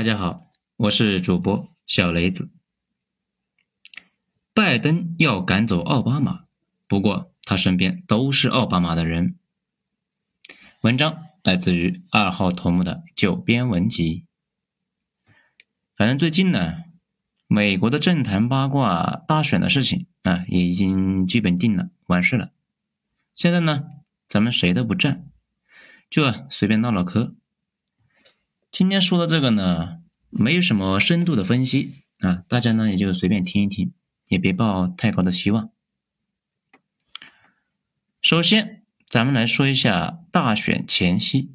大家好，我是主播小雷子。拜登要赶走奥巴马，不过他身边都是奥巴马的人。文章来自于二号头目的九编文集。反正最近呢，美国的政坛八卦大选的事情啊，也已经基本定了，完事了。现在呢，咱们谁都不站，就随便唠唠嗑。今天说的这个呢，没有什么深度的分析啊，大家呢也就随便听一听，也别抱太高的希望。首先，咱们来说一下大选前夕。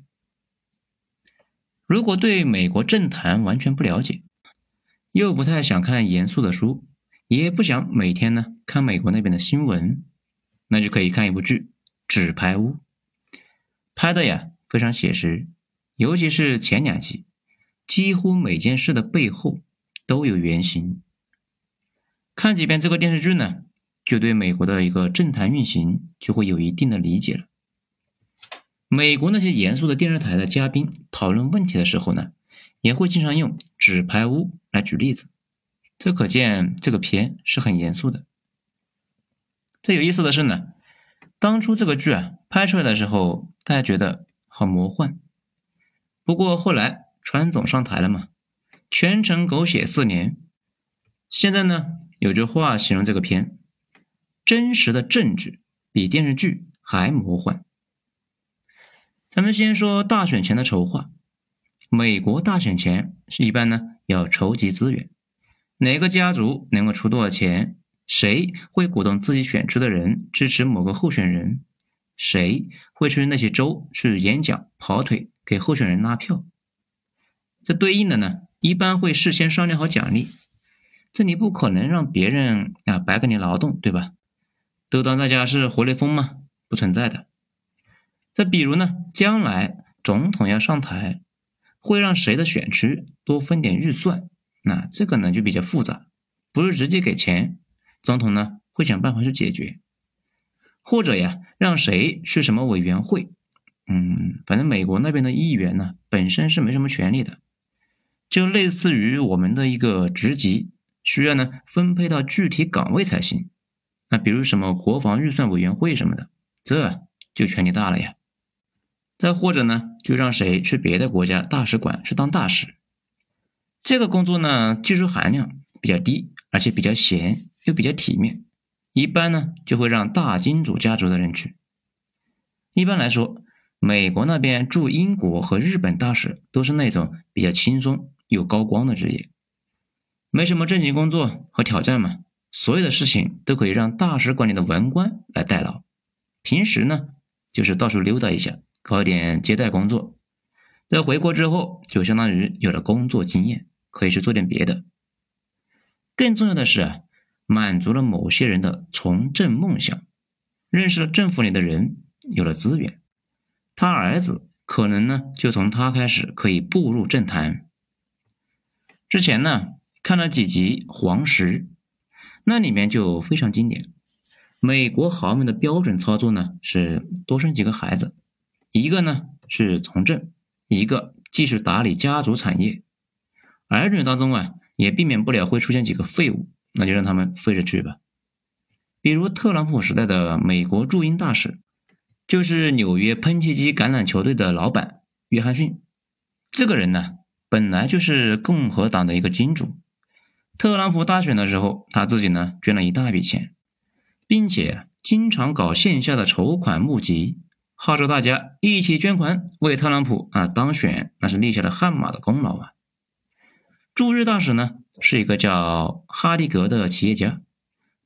如果对美国政坛完全不了解，又不太想看严肃的书，也不想每天呢看美国那边的新闻，那就可以看一部剧《纸牌屋》，拍的呀非常写实。尤其是前两集，几乎每件事的背后都有原型。看几遍这个电视剧呢，就对美国的一个政坛运行就会有一定的理解了。美国那些严肃的电视台的嘉宾讨论问题的时候呢，也会经常用《纸牌屋》来举例子，这可见这个片是很严肃的。最有意思的是呢，当初这个剧啊拍出来的时候，大家觉得好魔幻。不过后来川总上台了嘛，全程狗血四年。现在呢，有句话形容这个片：真实的政治比电视剧还魔幻。咱们先说大选前的筹划。美国大选前是一般呢要筹集资源，哪个家族能够出多少钱，谁会鼓动自己选出的人支持某个候选人，谁会去那些州去演讲跑腿。给候选人拉票，这对应的呢，一般会事先商量好奖励。这你不可能让别人啊白给你劳动，对吧？都当大家是活雷锋吗？不存在的。再比如呢，将来总统要上台，会让谁的选区多分点预算？那这个呢就比较复杂，不是直接给钱，总统呢会想办法去解决，或者呀让谁去什么委员会。嗯，反正美国那边的议员呢，本身是没什么权利的，就类似于我们的一个职级，需要呢分配到具体岗位才行。那比如什么国防预算委员会什么的，这就权力大了呀。再或者呢，就让谁去别的国家大使馆去当大使，这个工作呢技术含量比较低，而且比较闲又比较体面，一般呢就会让大金主家族的人去。一般来说。美国那边驻英国和日本大使都是那种比较轻松又高光的职业，没什么正经工作和挑战嘛，所有的事情都可以让大使馆里的文官来代劳。平时呢，就是到处溜达一下，搞点接待工作，在回国之后就相当于有了工作经验，可以去做点别的。更重要的是啊，满足了某些人的从政梦想，认识了政府里的人，有了资源。他儿子可能呢，就从他开始可以步入政坛。之前呢，看了几集《黄石》，那里面就非常经典。美国豪门的标准操作呢，是多生几个孩子，一个呢是从政，一个继续打理家族产业。儿女当中啊，也避免不了会出现几个废物，那就让他们废着去吧。比如特朗普时代的美国驻英大使。就是纽约喷气机橄榄球队的老板约翰逊，这个人呢，本来就是共和党的一个金主。特朗普大选的时候，他自己呢捐了一大笔钱，并且经常搞线下的筹款募集，号召大家一起捐款为特朗普啊当选，那是立下了汗马的功劳啊。驻日大使呢是一个叫哈利格的企业家，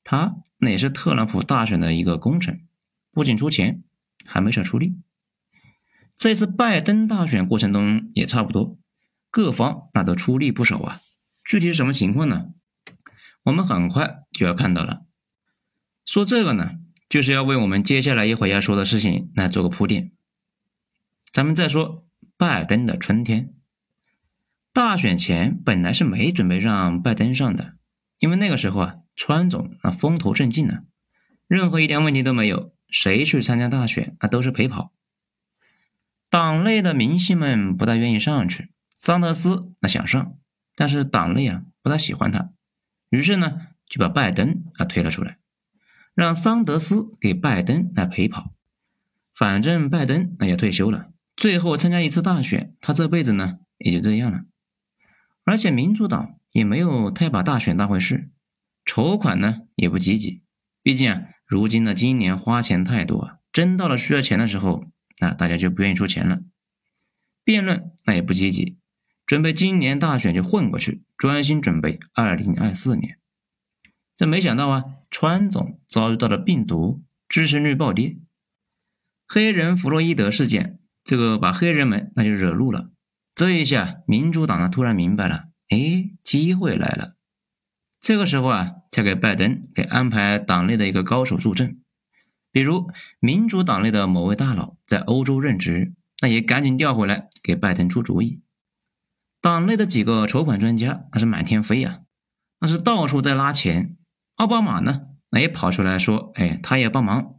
他那也是特朗普大选的一个功臣，不仅出钱。还没少出力。这次拜登大选过程中也差不多，各方那都出力不少啊。具体是什么情况呢？我们很快就要看到了。说这个呢，就是要为我们接下来一会儿要说的事情来做个铺垫。咱们再说拜登的春天。大选前本来是没准备让拜登上的，因为那个时候啊，川总那风头正劲呢，任何一点问题都没有。谁去参加大选，那都是陪跑。党内的明星们不大愿意上去，桑德斯那想上，但是党内啊不太喜欢他，于是呢就把拜登啊推了出来，让桑德斯给拜登来陪跑。反正拜登那也退休了，最后参加一次大选，他这辈子呢也就这样了。而且民主党也没有太把大选当回事，筹款呢也不积极。毕竟啊，如今呢今年花钱太多，真到了需要钱的时候，那大家就不愿意出钱了。辩论那也不积极，准备今年大选就混过去，专心准备二零二四年。这没想到啊，川总遭遇到了病毒，支持率暴跌。黑人弗洛伊德事件，这个把黑人们那就惹怒了。这一下，民主党呢突然明白了，哎，机会来了。这个时候啊，才给拜登给安排党内的一个高手助阵，比如民主党内的某位大佬在欧洲任职，那也赶紧调回来给拜登出主意。党内的几个筹款专家那是满天飞呀，那是到处在拉钱。奥巴马呢，那也跑出来说，哎，他也帮忙。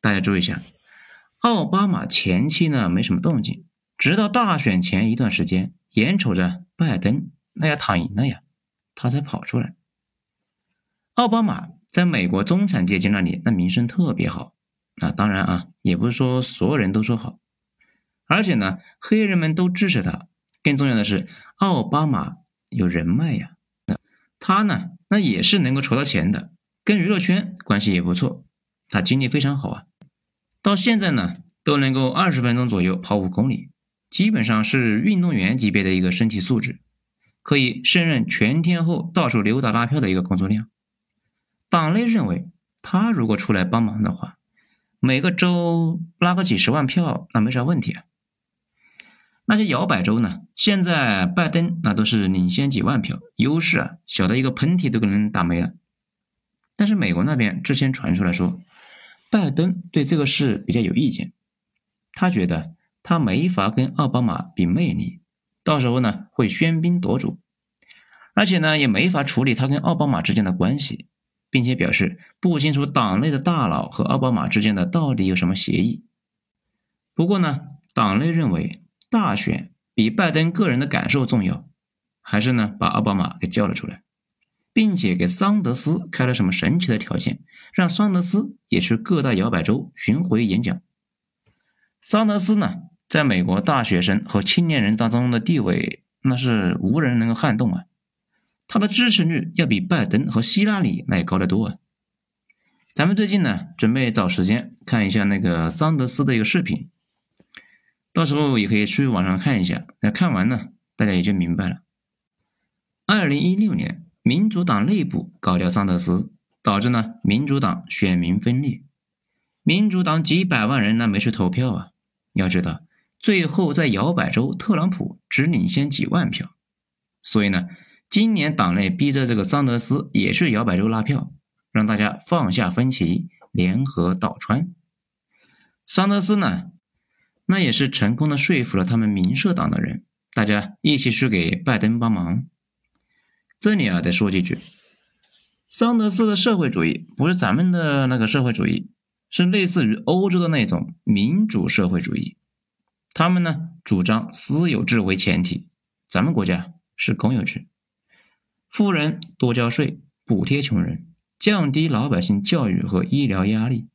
大家注意一下，奥巴马前期呢没什么动静。直到大选前一段时间，眼瞅着拜登那要躺赢了呀，他才跑出来。奥巴马在美国中产阶级那里那名声特别好，那当然啊，也不是说所有人都说好，而且呢，黑人们都支持他。更重要的是，奥巴马有人脉呀，那他呢，那也是能够筹到钱的，跟娱乐圈关系也不错，他精力非常好啊，到现在呢都能够二十分钟左右跑五公里。基本上是运动员级别的一个身体素质，可以胜任全天候到处溜达拉票的一个工作量。党内认为，他如果出来帮忙的话，每个州拉个几十万票，那没啥问题啊。那些摇摆州呢，现在拜登那都是领先几万票，优势啊小的一个喷嚏都可能打没了。但是美国那边之前传出来说，拜登对这个事比较有意见，他觉得。他没法跟奥巴马比魅力，到时候呢会喧宾夺主，而且呢也没法处理他跟奥巴马之间的关系，并且表示不清楚党内的大佬和奥巴马之间的到底有什么协议。不过呢，党内认为大选比拜登个人的感受重要，还是呢把奥巴马给叫了出来，并且给桑德斯开了什么神奇的条件，让桑德斯也去各大摇摆州巡回演讲。桑德斯呢？在美国大学生和青年人当中的地位，那是无人能够撼动啊！他的支持率要比拜登和希拉里那高得多啊！咱们最近呢，准备找时间看一下那个桑德斯的一个视频，到时候也可以去网上看一下。那看完呢，大家也就明白了。二零一六年，民主党内部搞掉桑德斯，导致呢民主党选民分裂，民主党几百万人那没去投票啊！要知道。最后在摇摆州，特朗普只领先几万票，所以呢，今年党内逼着这个桑德斯也去摇摆州拉票，让大家放下分歧，联合倒川。桑德斯呢，那也是成功的说服了他们民社党的人，大家一起去给拜登帮忙。这里啊，得说几句，桑德斯的社会主义不是咱们的那个社会主义，是类似于欧洲的那种民主社会主义。他们呢主张私有制为前提，咱们国家是公有制，富人多交税，补贴穷人，降低老百姓教育和医疗压力。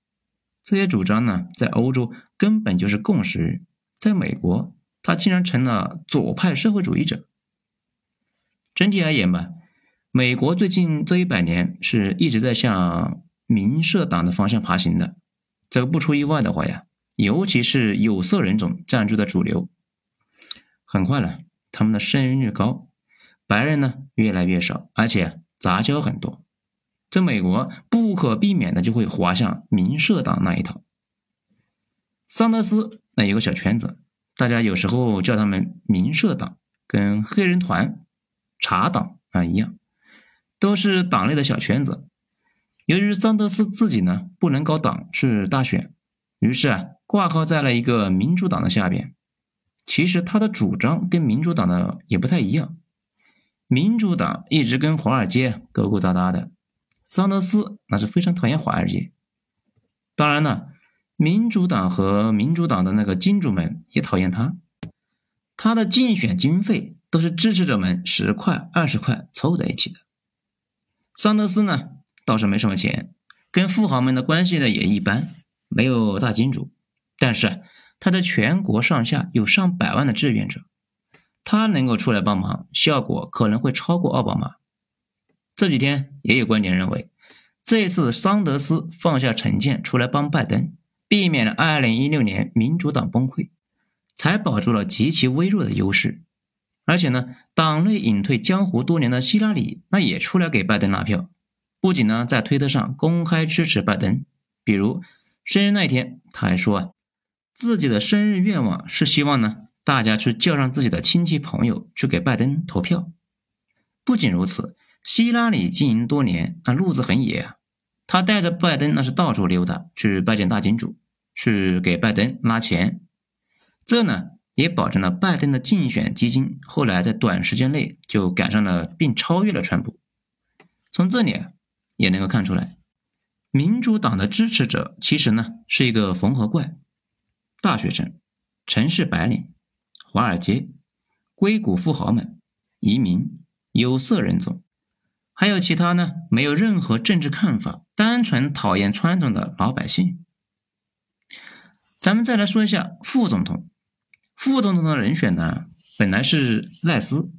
这些主张呢，在欧洲根本就是共识，在美国，他竟然成了左派社会主义者。整体而言吧，美国最近这一百年是一直在向民社党的方向爬行的。这个不出意外的话呀。尤其是有色人种占据的主流，很快了，他们的生育率高，白人呢越来越少，而且杂交很多，在美国不可避免的就会滑向民社党那一套。桑德斯那有个小圈子，大家有时候叫他们民社党，跟黑人团、茶党啊一样，都是党内的小圈子。由于桑德斯自己呢不能搞党去大选，于是啊。挂靠在了一个民主党的下边，其实他的主张跟民主党的也不太一样。民主党一直跟华尔街勾勾搭搭的，桑德斯那是非常讨厌华尔街。当然了，民主党和民主党的那个金主们也讨厌他。他的竞选经费都是支持者们十块、二十块凑在一起的。桑德斯呢，倒是没什么钱，跟富豪们的关系呢也一般，没有大金主，但是他的全国上下有上百万的志愿者，他能够出来帮忙，效果可能会超过奥巴马。这几天也有观点认为，这次桑德斯放下成见出来帮拜登，避免了2016年民主党崩溃，才保住了极其微弱的优势。而且呢，党内隐退江湖多年的希拉里，那也出来给拜登拉票，不仅呢在推特上公开支持拜登，比如生日那天，他还说啊，自己的生日愿望是希望呢大家去叫上自己的亲戚朋友去给拜登投票。不仅如此。希拉里经营多年，那路子很野啊。他带着拜登那是到处溜达，去拜见大金主，去给拜登拉钱。这呢也保证了拜登的竞选基金后来在短时间内就赶上了并超越了川普。从这里啊也能够看出来，民主党的支持者其实呢是一个缝合怪：大学生、城市白领、华尔街、硅谷富豪们、移民、有色人种。还有其他呢？没有任何政治看法，单纯讨厌川总的老百姓。咱们再来说一下副总统。副总统的人选呢，本来是赖斯，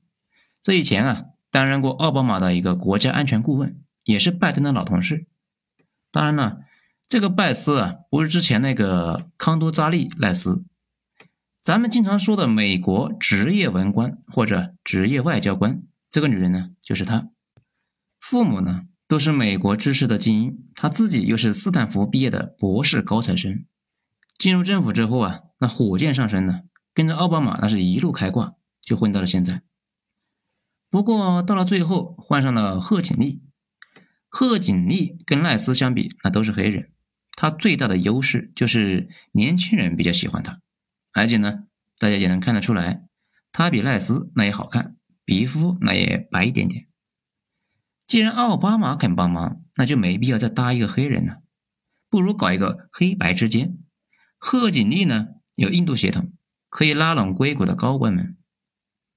这以前啊担任过奥巴马的一个国家安全顾问，也是拜登的老同事。当然了，这个拜斯啊，不是之前那个康多扎利赖斯。咱们经常说的美国职业文官或者职业外交官，这个女人呢，就是她。父母呢都是美国知识的精英，她自己又是斯坦福毕业的博士高材生。进入政府之后啊，那火箭上升呢，跟着奥巴马那是一路开挂，就混到了现在。不过到了最后换上了贺锦丽，贺锦丽跟赖斯相比，那都是黑人，他最大的优势就是年轻人比较喜欢他，而且呢，大家也能看得出来，他比赖斯那也好看，皮肤那也白一点点。既然奥巴马肯帮忙，那就没必要再搭一个黑人了，不如搞一个黑白之间。贺锦丽呢有印度血统，可以拉拢硅谷的高官们。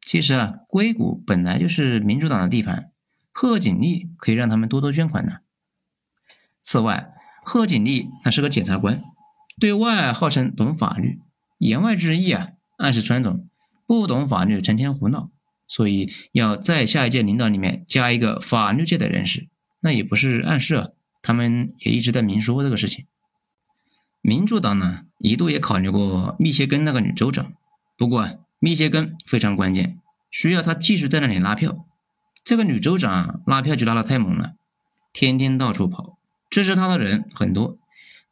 其实啊，硅谷本来就是民主党的地盘，贺锦丽可以让他们多多捐款呢。此外，贺锦丽那是个检察官，对外号称懂法律，言外之意啊，暗示川总不懂法律，成天胡闹。所以要在下一届领导里面加一个法律界的人士，那也不是暗示啊，他们也一直在明说这个事情。民主党呢一度也考虑过密歇根那个女州长，不过密歇根非常关键，需要他继续在那里拉票。这个女州长拉票就拉的太猛了，天天到处跑，支持他的人很多，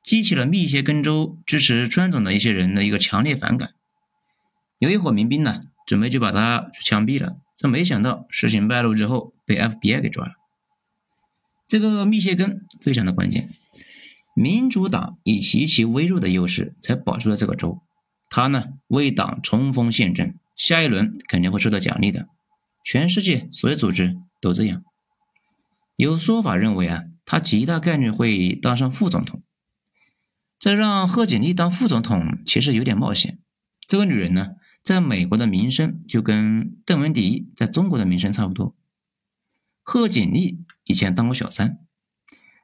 激起了密歇根州支持川总的一些人的一个强烈反感。有一伙民兵呢。准备就把他枪毙了，这没想到事情败露之后被 FBI 给抓了。这个密歇根非常的关键，民主党以极其微弱的优势才保住了这个州，他呢为党冲锋陷阵，下一轮肯定会受到奖励的。全世界所有组织都这样。有说法认为啊，他极大概率会当上副总统。这让贺锦丽当副总统其实有点冒险。这个女人呢？在美国的名声就跟邓文迪在中国的名声差不多。贺锦丽以前当过小三，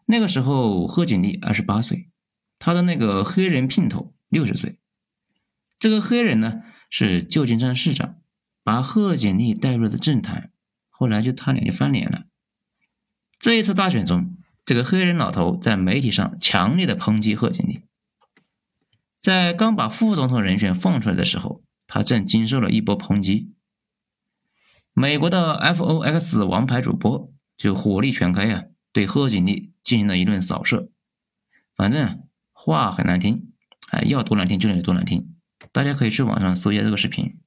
那个时候贺锦丽二十八岁，她的那个黑人姘头六十岁。这个黑人呢是旧金山市长，把贺锦丽带入了政坛，后来就他俩就翻脸了。这一次大选中，这个黑人老头在媒体上强烈的抨击贺锦丽，在刚把副总统人选放出来的时候。他正经受了一波抨击，美国的 FOX 王牌主播就火力全开呀，对贺锦丽进行了一顿扫射。反正啊，话很难听，哎，要多难听就能有多难听。大家可以去网上搜一下这个视频。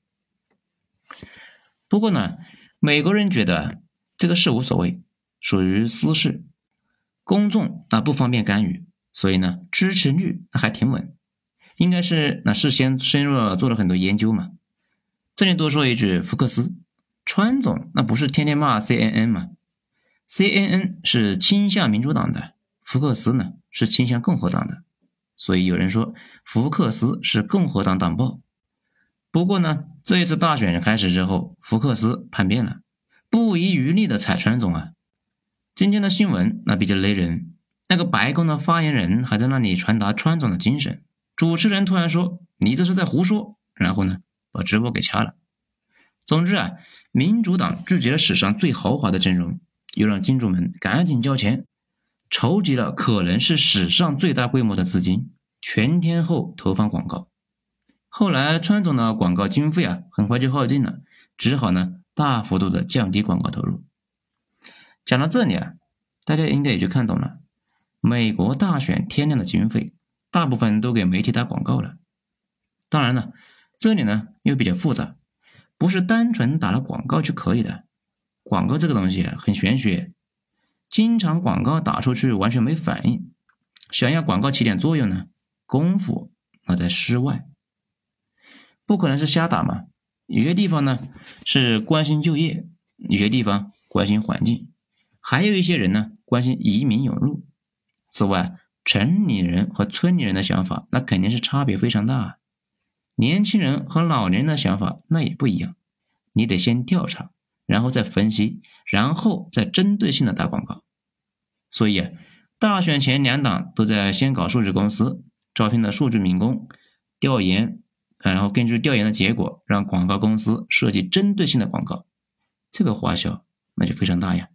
不过呢，美国人觉得这个事无所谓，属于私事，公众啊不方便干预，所以呢，支持率还挺稳。应该是那事先深入做了很多研究嘛。这里多说一句，福克斯，川总那不是天天骂 CNN 吗？CNN 是倾向民主党的，福克斯呢是倾向共和党的，所以有人说福克斯是共和党党报。不过呢，这一次大选开始之后，福克斯叛变了，不遗余力的踩川总啊。今天的新闻那比较雷人，那个白宫的发言人还在那里传达川总的精神，主持人突然说：“你这是在胡说。”然后呢，把直播给掐了。总之啊，民主党聚集了史上最豪华的阵容，又让金主们赶紧交钱，筹集了可能是史上最大规模的资金，全天候投放广告。后来川总的广告经费啊，很快就耗尽了，只好呢大幅度的降低广告投入。讲到这里啊，大家应该也就看懂了，美国大选天量的经费，大部分都给媒体打广告了。当然了，这里呢又比较复杂。不是单纯打了广告就可以的，广告这个东西很玄学，经常广告打出去完全没反应，想要广告起点作用呢，功夫那在室外，不可能是瞎打嘛。有些地方呢是关心就业，有些地方关心环境，还有一些人呢关心移民涌入。此外，城里人和村里人的想法那肯定是差别非常大。年轻人和老年人的想法那也不一样，你得先调查，然后再分析，然后再针对性的打广告。所以啊，大选前两党都在先搞数据公司，招聘的数据民工，调研，然后根据调研的结果，让广告公司设计针对性的广告，这个花销那就非常大呀。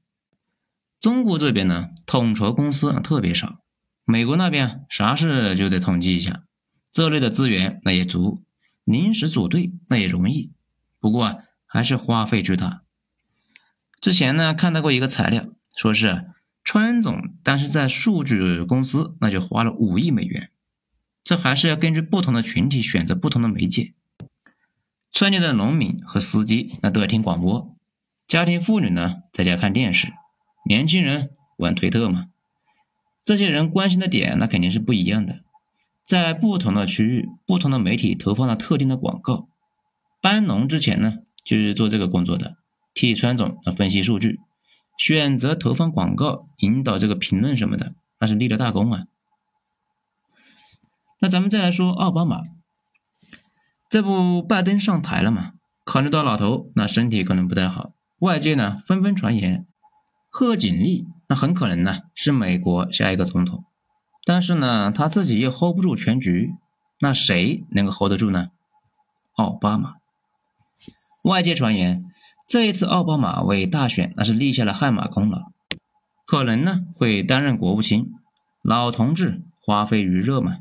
中国这边呢，统筹公司啊特别少，美国那边啥事就得统计一下，这类的资源那也足。临时组队那也容易，不过，还是花费巨大。之前呢看到过一个材料，说是川总，但是在数据公司那就花了五亿美元。这还是要根据不同的群体选择不同的媒介。村里的农民和司机那都要听广播，家庭妇女呢在家看电视，年轻人玩推特嘛。这些人关心的点那肯定是不一样的。在不同的区域，不同的媒体投放了特定的广告。班农之前呢，就是做这个工作的，替川总啊分析数据，选择投放广告，引导这个评论什么的，那是立了大功啊。那咱们再来说奥巴马，这不拜登上台了嘛？考虑到老头那身体可能不太好，外界呢纷纷传言，贺锦丽那很可能呢是美国下一个总统。但是呢，他自己又 hold 不住全局，那谁能够 hold 得住呢？奥巴马。外界传言，这一次奥巴马为大选那是立下了汗马功劳，可能呢会担任国务卿。老同志花费余热嘛。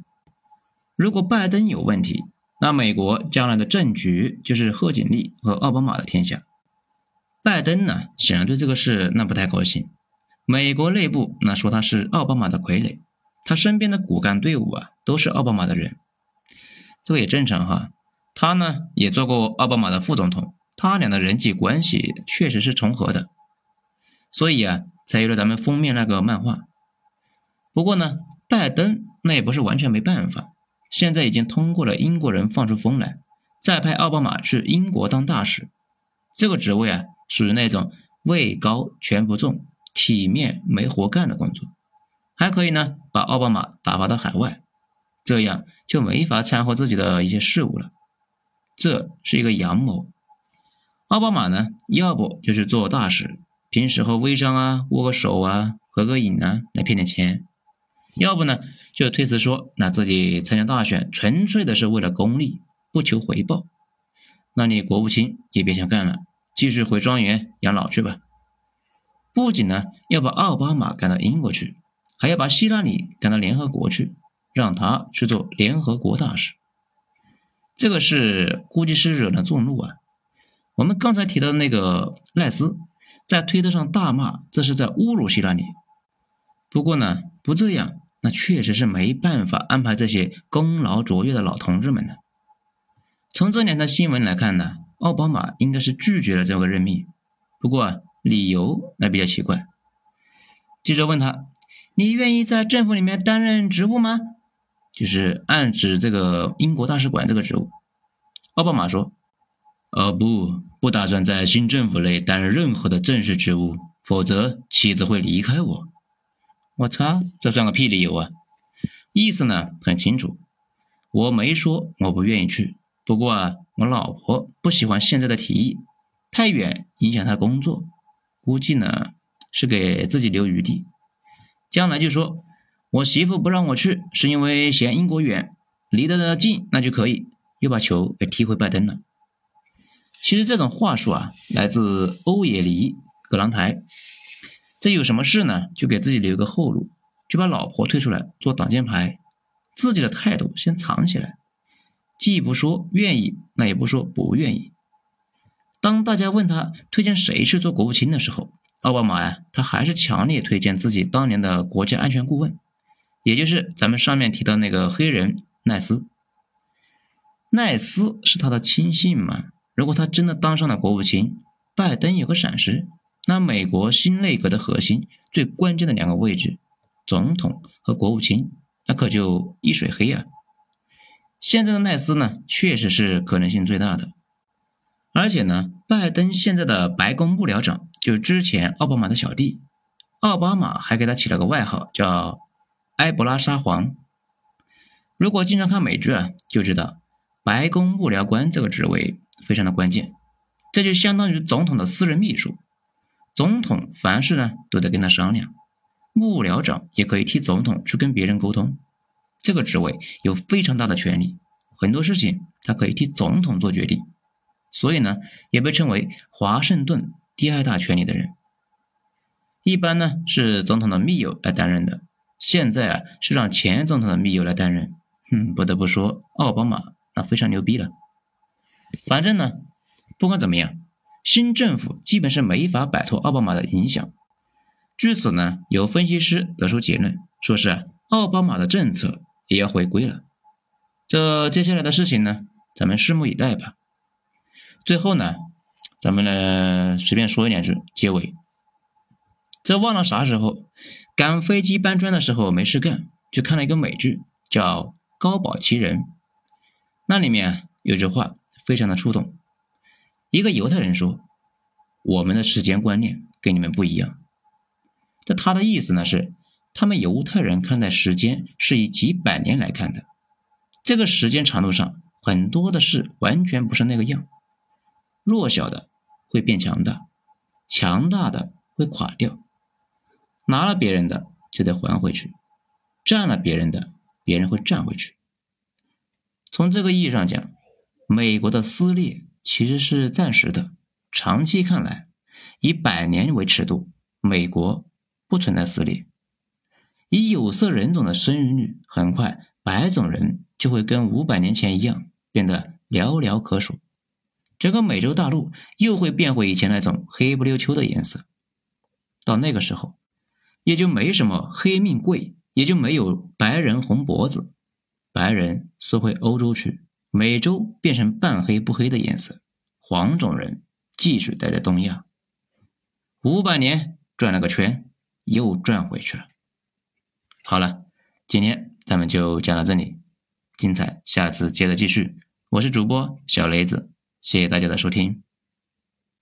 如果拜登有问题，那美国将来的政局就是贺锦丽和奥巴马的天下。拜登呢，显然对这个事那不太高兴。美国内部那说他是奥巴马的傀儡。他身边的骨干队伍啊，都是奥巴马的人，这个也正常哈。他呢也做过奥巴马的副总统，他俩的人际关系确实是重合的，所以啊，才有了咱们封面那个漫画。不过呢，拜登那也不是完全没办法，现在已经通过了英国人放出风来，再派奥巴马去英国当大使，这个职位啊，属于那种位高权不重、体面没活干的工作。还可以呢，把奥巴马打发到海外，这样就没法掺和自己的一些事务了。这是一个阳谋。奥巴马呢，要不就是做大使，平时和微商啊握个手啊，合个影啊，来骗点钱；要不呢，就推辞说，那自己参加大选纯粹的是为了功利，不求回报。那你国务卿也别想干了，继续回庄园养老去吧。不仅呢，要把奥巴马赶到英国去。还要把希拉里赶到联合国去，让他去做联合国大使。这个事估计是惹了众怒啊！我们刚才提到的那个赖斯，在推特上大骂，这是在侮辱希拉里。不过呢，不这样，那确实是没办法安排这些功劳卓越的老同志们的。从这两条新闻来看呢，奥巴马应该是拒绝了这个任命。不过理由那比较奇怪。记者问他。你愿意在政府里面担任职务吗？就是暗指这个英国大使馆这个职务。奥巴马说：“呃，不，不打算在新政府内担任任何的正式职务，否则妻子会离开我。”我操，这算个屁理由啊！意思呢很清楚，我没说我不愿意去，不过啊，我老婆不喜欢现在的提议，太远影响她工作，估计呢是给自己留余地，将来就说我媳妇不让我去，是因为嫌英国远，离得近那就可以，又把球给踢回拜登了。其实这种话术啊，来自欧也里葛朗台，这有什么事呢？就给自己留个后路，就把老婆推出来做挡箭牌，自己的态度先藏起来。既不说愿意，那也不说不愿意。当大家问他推荐谁去做国务卿的时候，奥巴马呀，他还是强烈推荐自己当年的国家安全顾问，也就是咱们上面提到那个黑人奈斯。奈斯是他的亲信嘛？如果他真的当上了国务卿，拜登有个闪失，那美国新内阁的核心、最关键的两个位置——总统和国务卿，那可就一水黑啊！现在的奈斯呢，确实是可能性最大的。而且呢，拜登现在的白宫幕僚长就是之前奥巴马的小弟，奥巴马还给他起了个外号叫“埃博拉沙皇”。如果经常看美剧啊，就知道白宫幕僚官这个职位非常的关键，这就相当于总统的私人秘书，总统凡事呢都得跟他商量，幕僚长也可以替总统去跟别人沟通。这个职位有非常大的权利，很多事情他可以替总统做决定，所以呢，也被称为华盛顿第二大权力的人。一般呢是总统的密友来担任的，现在啊是让前总统的密友来担任。嗯，不得不说，奥巴马那非常牛逼了。反正呢，不管怎么样，新政府基本是没法摆脱奥巴马的影响。据此呢，有分析师得出结论，说是奥巴马的政策。也要回归了，这接下来的事情呢，咱们拭目以待吧。最后呢，咱们来随便说一两句结尾。这忘了啥时候赶飞机搬砖的时候没事干，就看了一个美剧，叫《高保奇人》。那里面有句话非常的触动，一个犹太人说：“我们的时间观念跟你们不一样。”这他的意思呢是。他们犹太人看待时间是以几百年来看的，这个时间长度上，很多的事完全不是那个样。弱小的会变强大，强大的会垮掉，拿了别人的就得还回去，占了别人的别人会占回去。从这个意义上讲，美国的撕裂其实是暂时的，长期看来，以百年为尺度，美国不存在撕裂。以有色人种的生育率，很快白种人就会跟五百年前一样变得寥寥可数，整个美洲大陆又会变回以前那种黑不溜秋的颜色。到那个时候，也就没什么黑命贵，也就没有白人红脖子，白人缩回欧洲去，美洲变成半黑不黑的颜色，黄种人继续待在东亚。五百年转了个圈，又转回去了。好了，今天咱们就讲到这里，精彩下次接着继续。我是主播小雷子，谢谢大家的收听。